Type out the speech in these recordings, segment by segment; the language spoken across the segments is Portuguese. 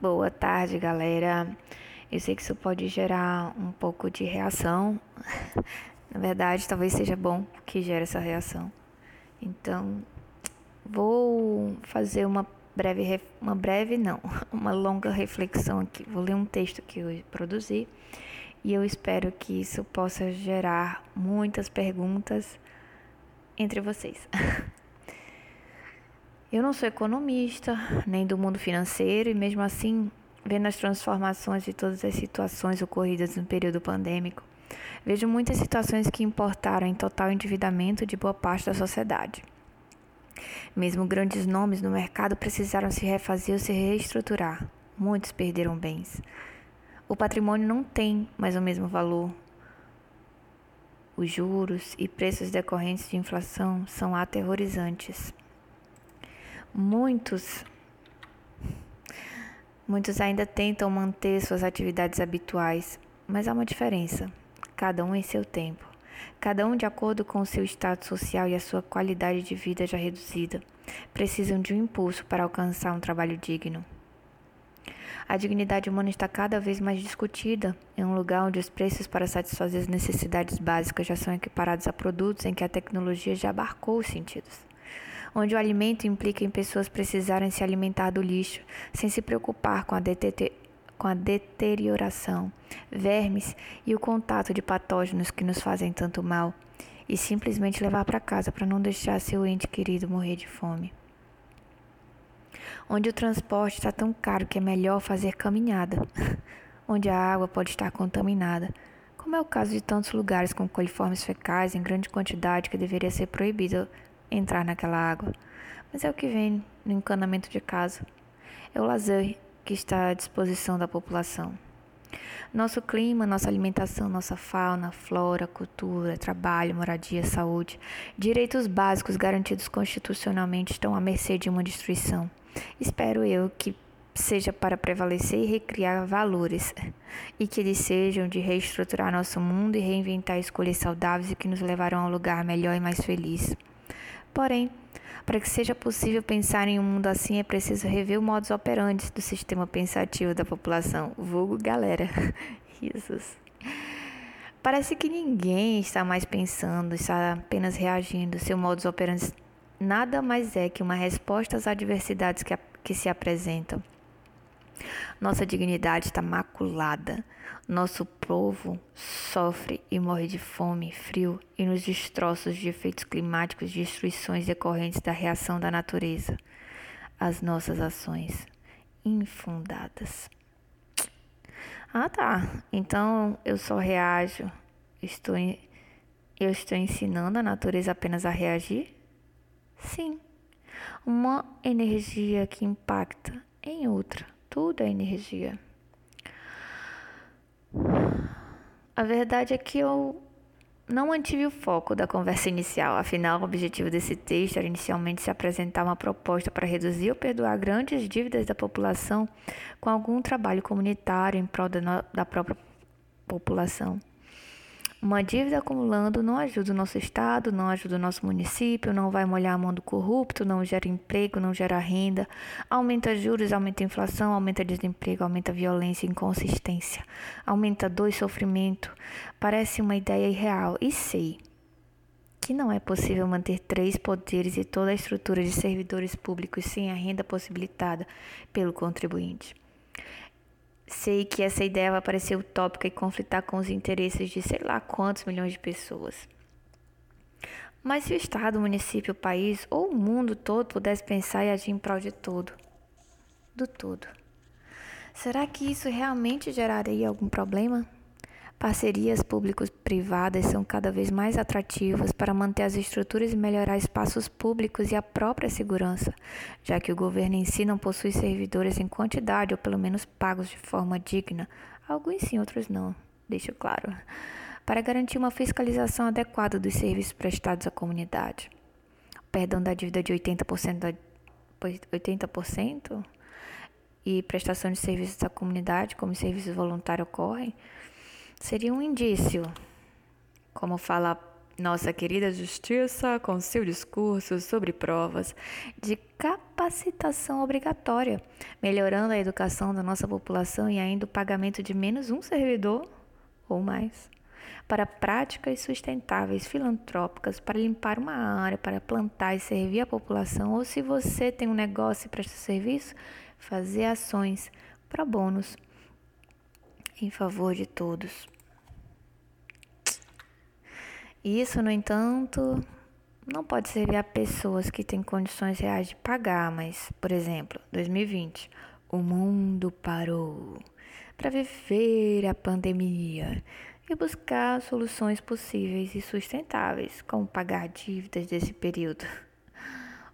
Boa tarde, galera. Eu sei que isso pode gerar um pouco de reação. Na verdade, talvez seja bom que gere essa reação. Então, vou fazer uma breve, uma breve não, uma longa reflexão aqui. Vou ler um texto que eu produzi e eu espero que isso possa gerar muitas perguntas entre vocês. Eu não sou economista, nem do mundo financeiro, e mesmo assim, vendo as transformações de todas as situações ocorridas no período pandêmico, vejo muitas situações que importaram em total endividamento de boa parte da sociedade. Mesmo grandes nomes no mercado precisaram se refazer ou se reestruturar. Muitos perderam bens. O patrimônio não tem mais o mesmo valor. Os juros e preços decorrentes de inflação são aterrorizantes. Muitos muitos ainda tentam manter suas atividades habituais, mas há uma diferença, cada um em seu tempo. Cada um de acordo com o seu estado social e a sua qualidade de vida já reduzida, precisam de um impulso para alcançar um trabalho digno. A dignidade humana está cada vez mais discutida em um lugar onde os preços para satisfazer as necessidades básicas já são equiparados a produtos em que a tecnologia já abarcou os sentidos. Onde o alimento implica em pessoas precisarem se alimentar do lixo, sem se preocupar com a, com a deterioração, vermes e o contato de patógenos que nos fazem tanto mal, e simplesmente levar para casa para não deixar seu ente querido morrer de fome. Onde o transporte está tão caro que é melhor fazer caminhada, onde a água pode estar contaminada, como é o caso de tantos lugares com coliformes fecais em grande quantidade que deveria ser proibido entrar naquela água. Mas é o que vem no encanamento de casa. É o lazer que está à disposição da população. Nosso clima, nossa alimentação, nossa fauna, flora, cultura, trabalho, moradia, saúde, direitos básicos garantidos constitucionalmente estão à mercê de uma destruição. Espero eu que seja para prevalecer e recriar valores, e que eles sejam de reestruturar nosso mundo e reinventar escolhas saudáveis e que nos levarão a um lugar melhor e mais feliz. Porém, para que seja possível pensar em um mundo assim, é preciso rever o modus operandi do sistema pensativo da população, vulgo galera. Risos. Parece que ninguém está mais pensando, está apenas reagindo. Seu modus operandi nada mais é que uma resposta às adversidades que, a, que se apresentam. Nossa dignidade está maculada. Nosso povo sofre e morre de fome, frio e nos destroços de efeitos climáticos, destruições decorrentes da reação da natureza. As nossas ações infundadas. Ah, tá. Então eu só reajo. Estou, eu estou ensinando a natureza apenas a reagir? Sim, uma energia que impacta em outra. Tudo é energia. A verdade é que eu não mantive o foco da conversa inicial, afinal, o objetivo desse texto era inicialmente se apresentar uma proposta para reduzir ou perdoar grandes dívidas da população com algum trabalho comunitário em prol da, da própria população. Uma dívida acumulando não ajuda o nosso estado, não ajuda o nosso município, não vai molhar a mão do corrupto, não gera emprego, não gera renda, aumenta juros, aumenta inflação, aumenta desemprego, aumenta violência e inconsistência, aumenta dor e sofrimento. Parece uma ideia irreal e sei que não é possível manter três poderes e toda a estrutura de servidores públicos sem a renda possibilitada pelo contribuinte. Sei que essa ideia vai parecer utópica e conflitar com os interesses de sei lá quantos milhões de pessoas. Mas se o Estado, o município, o país ou o mundo todo pudesse pensar e agir em prol de todo, do todo, será que isso realmente geraria algum problema? Parcerias público-privadas são cada vez mais atrativas para manter as estruturas e melhorar espaços públicos e a própria segurança, já que o governo em si não possui servidores em quantidade ou pelo menos pagos de forma digna, alguns sim, outros não, deixo claro, para garantir uma fiscalização adequada dos serviços prestados à comunidade. O perdão da dívida de 80% da 80% e prestação de serviços à comunidade, como serviços voluntários ocorrem, seria um indício, como fala nossa querida justiça com seu discurso sobre provas de capacitação obrigatória, melhorando a educação da nossa população e ainda o pagamento de menos um servidor ou mais para práticas sustentáveis filantrópicas, para limpar uma área, para plantar e servir a população, ou se você tem um negócio e presta serviço, fazer ações para bônus em favor de todos. Isso, no entanto, não pode servir a pessoas que têm condições reais de pagar, mas, por exemplo, 2020, o mundo parou para viver a pandemia e buscar soluções possíveis e sustentáveis, como pagar dívidas desse período.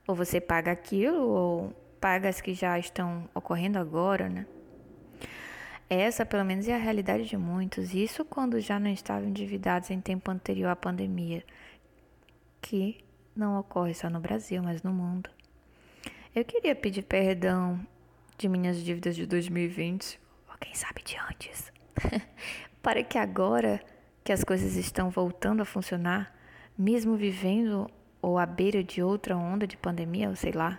Ou você paga aquilo, ou paga as que já estão ocorrendo agora, né? Essa, pelo menos, é a realidade de muitos, isso quando já não estavam endividados em tempo anterior à pandemia, que não ocorre só no Brasil, mas no mundo. Eu queria pedir perdão de minhas dívidas de 2020, ou quem sabe de antes, para que agora que as coisas estão voltando a funcionar, mesmo vivendo ou à beira de outra onda de pandemia, ou sei lá,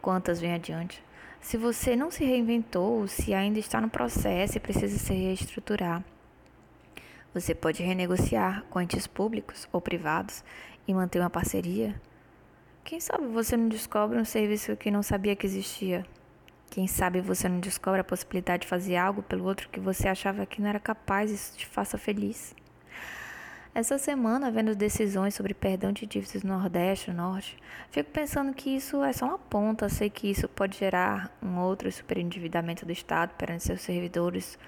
quantas vem adiante, se você não se reinventou, se ainda está no processo e precisa se reestruturar, você pode renegociar com entes públicos ou privados e manter uma parceria. Quem sabe você não descobre um serviço que não sabia que existia? Quem sabe você não descobre a possibilidade de fazer algo pelo outro que você achava que não era capaz e isso te faça feliz? Essa semana, vendo decisões sobre perdão de dívidas no Nordeste e Norte, fico pensando que isso é só uma ponta. Sei que isso pode gerar um outro superendividamento do Estado perante seus servidores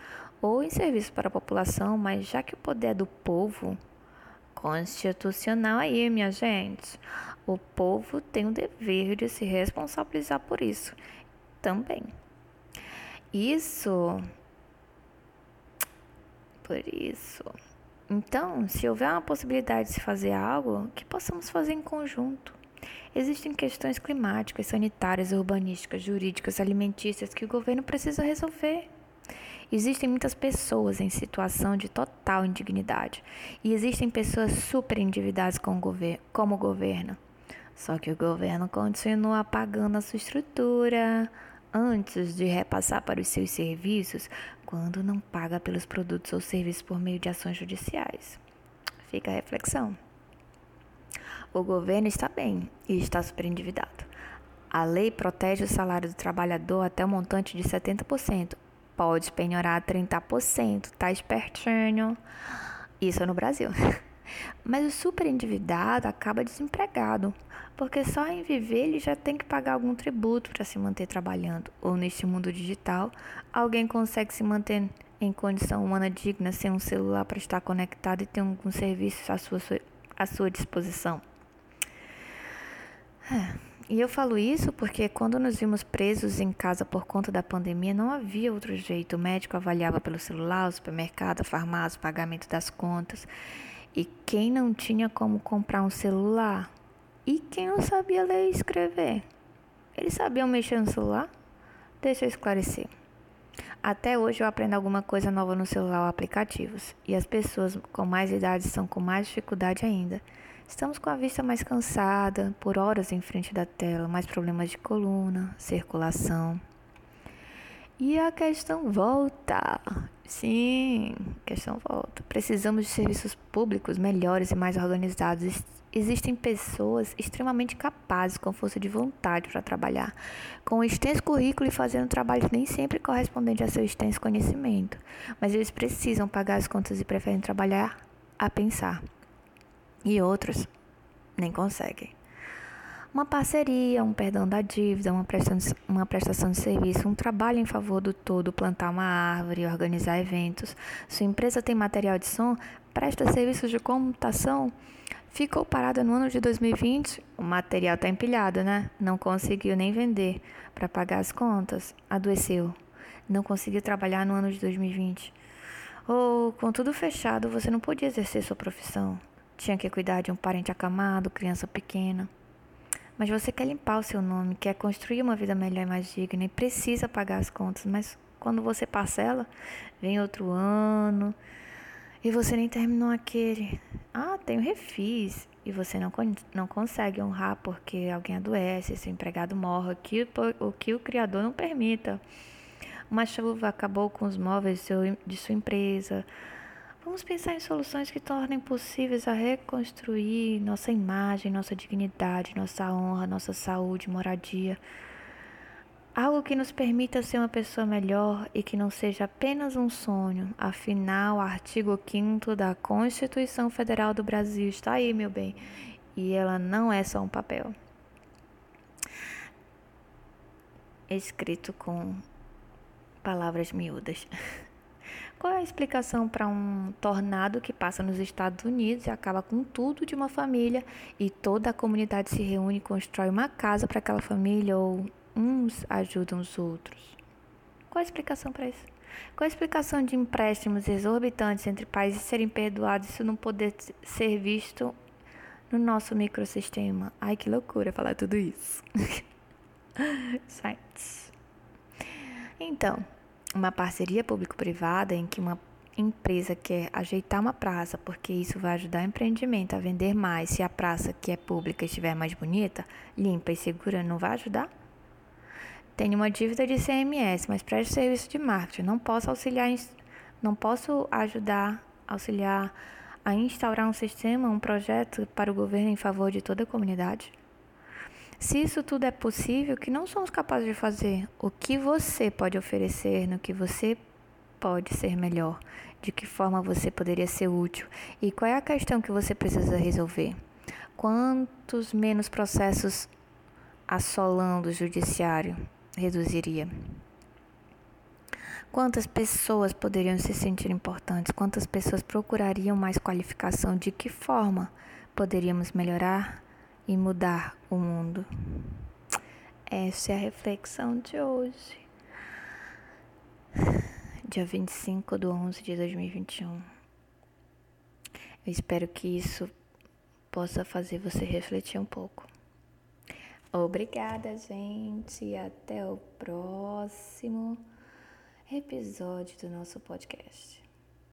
ou em serviço para a população, mas já que o poder é do povo, constitucional aí, minha gente, o povo tem o dever de se responsabilizar por isso também. Isso. Por isso. Então, se houver uma possibilidade de se fazer algo, que possamos fazer em conjunto. Existem questões climáticas, sanitárias, urbanísticas, jurídicas, alimentícias que o governo precisa resolver. Existem muitas pessoas em situação de total indignidade e existem pessoas super endividadas com o gover como o governo. Só que o governo continua pagando a sua estrutura, antes de repassar para os seus serviços quando não paga pelos produtos ou serviços por meio de ações judiciais. Fica a reflexão. O governo está bem e está superendividado. A lei protege o salário do trabalhador até o montante de 70%. Pode penhorar a 30%, tá espertinho. Isso é no Brasil. Mas o superendividado acaba desempregado, porque só em viver ele já tem que pagar algum tributo para se manter trabalhando. Ou neste mundo digital, alguém consegue se manter em condição humana digna sem um celular para estar conectado e ter algum serviço à sua, à sua disposição. É. E eu falo isso porque quando nos vimos presos em casa por conta da pandemia, não havia outro jeito. O médico avaliava pelo celular, o supermercado, a farmácia, o pagamento das contas. E quem não tinha como comprar um celular? E quem não sabia ler e escrever? Eles sabiam mexer no celular? Deixa eu esclarecer. Até hoje eu aprendo alguma coisa nova no celular ou aplicativos, e as pessoas com mais idade estão com mais dificuldade ainda. Estamos com a vista mais cansada, por horas em frente da tela, mais problemas de coluna, circulação. E a questão volta. Sim, questão volta. Precisamos de serviços públicos melhores e mais organizados. Existem pessoas extremamente capazes, com força de vontade para trabalhar, com um extenso currículo e fazendo trabalhos nem sempre correspondentes a seu extenso conhecimento. Mas eles precisam pagar as contas e preferem trabalhar a pensar. E outros nem conseguem uma parceria, um perdão da dívida, uma prestação, de, uma prestação de serviço, um trabalho em favor do todo, plantar uma árvore, organizar eventos. Sua empresa tem material de som, presta serviços de computação, ficou parada no ano de 2020, o material está empilhado, né? Não conseguiu nem vender para pagar as contas, adoeceu, não conseguiu trabalhar no ano de 2020. Ou, com tudo fechado, você não podia exercer sua profissão. Tinha que cuidar de um parente acamado, criança pequena. Mas você quer limpar o seu nome, quer construir uma vida melhor e mais digna e precisa pagar as contas. Mas quando você parcela, vem outro ano e você nem terminou aquele. Ah, tenho refis. E você não, não consegue honrar porque alguém adoece, seu empregado morre, o que o, que o Criador não permita. Uma chuva acabou com os móveis de, de sua empresa. Vamos pensar em soluções que tornem possíveis a reconstruir nossa imagem, nossa dignidade, nossa honra, nossa saúde, moradia. Algo que nos permita ser uma pessoa melhor e que não seja apenas um sonho. Afinal, o artigo 5 da Constituição Federal do Brasil está aí, meu bem, e ela não é só um papel. Escrito com palavras miúdas. Qual é a explicação para um tornado que passa nos Estados Unidos e acaba com tudo de uma família e toda a comunidade se reúne e constrói uma casa para aquela família ou uns ajudam os outros. Qual a explicação para isso? Qual a explicação de empréstimos exorbitantes entre países serem perdoados e isso não poder ser visto no nosso microsistema? Ai, que loucura falar tudo isso. Science. Então, uma parceria público-privada em que uma empresa quer ajeitar uma praça, porque isso vai ajudar o empreendimento a vender mais. Se a praça que é pública estiver mais bonita, limpa e segura, não vai ajudar? Tenho uma dívida de CMS, mas presto serviço de marketing. Não posso auxiliar, não posso ajudar, auxiliar a instaurar um sistema, um projeto para o governo em favor de toda a comunidade? Se isso tudo é possível, que não somos capazes de fazer, o que você pode oferecer, no que você pode ser melhor, de que forma você poderia ser útil e qual é a questão que você precisa resolver? Quantos menos processos assolando o judiciário reduziria? Quantas pessoas poderiam se sentir importantes? Quantas pessoas procurariam mais qualificação? De que forma poderíamos melhorar e mudar o mundo? Essa é a reflexão de hoje, dia 25 de 11 de 2021. Eu espero que isso possa fazer você refletir um pouco. Obrigada, gente. Até o próximo episódio do nosso podcast.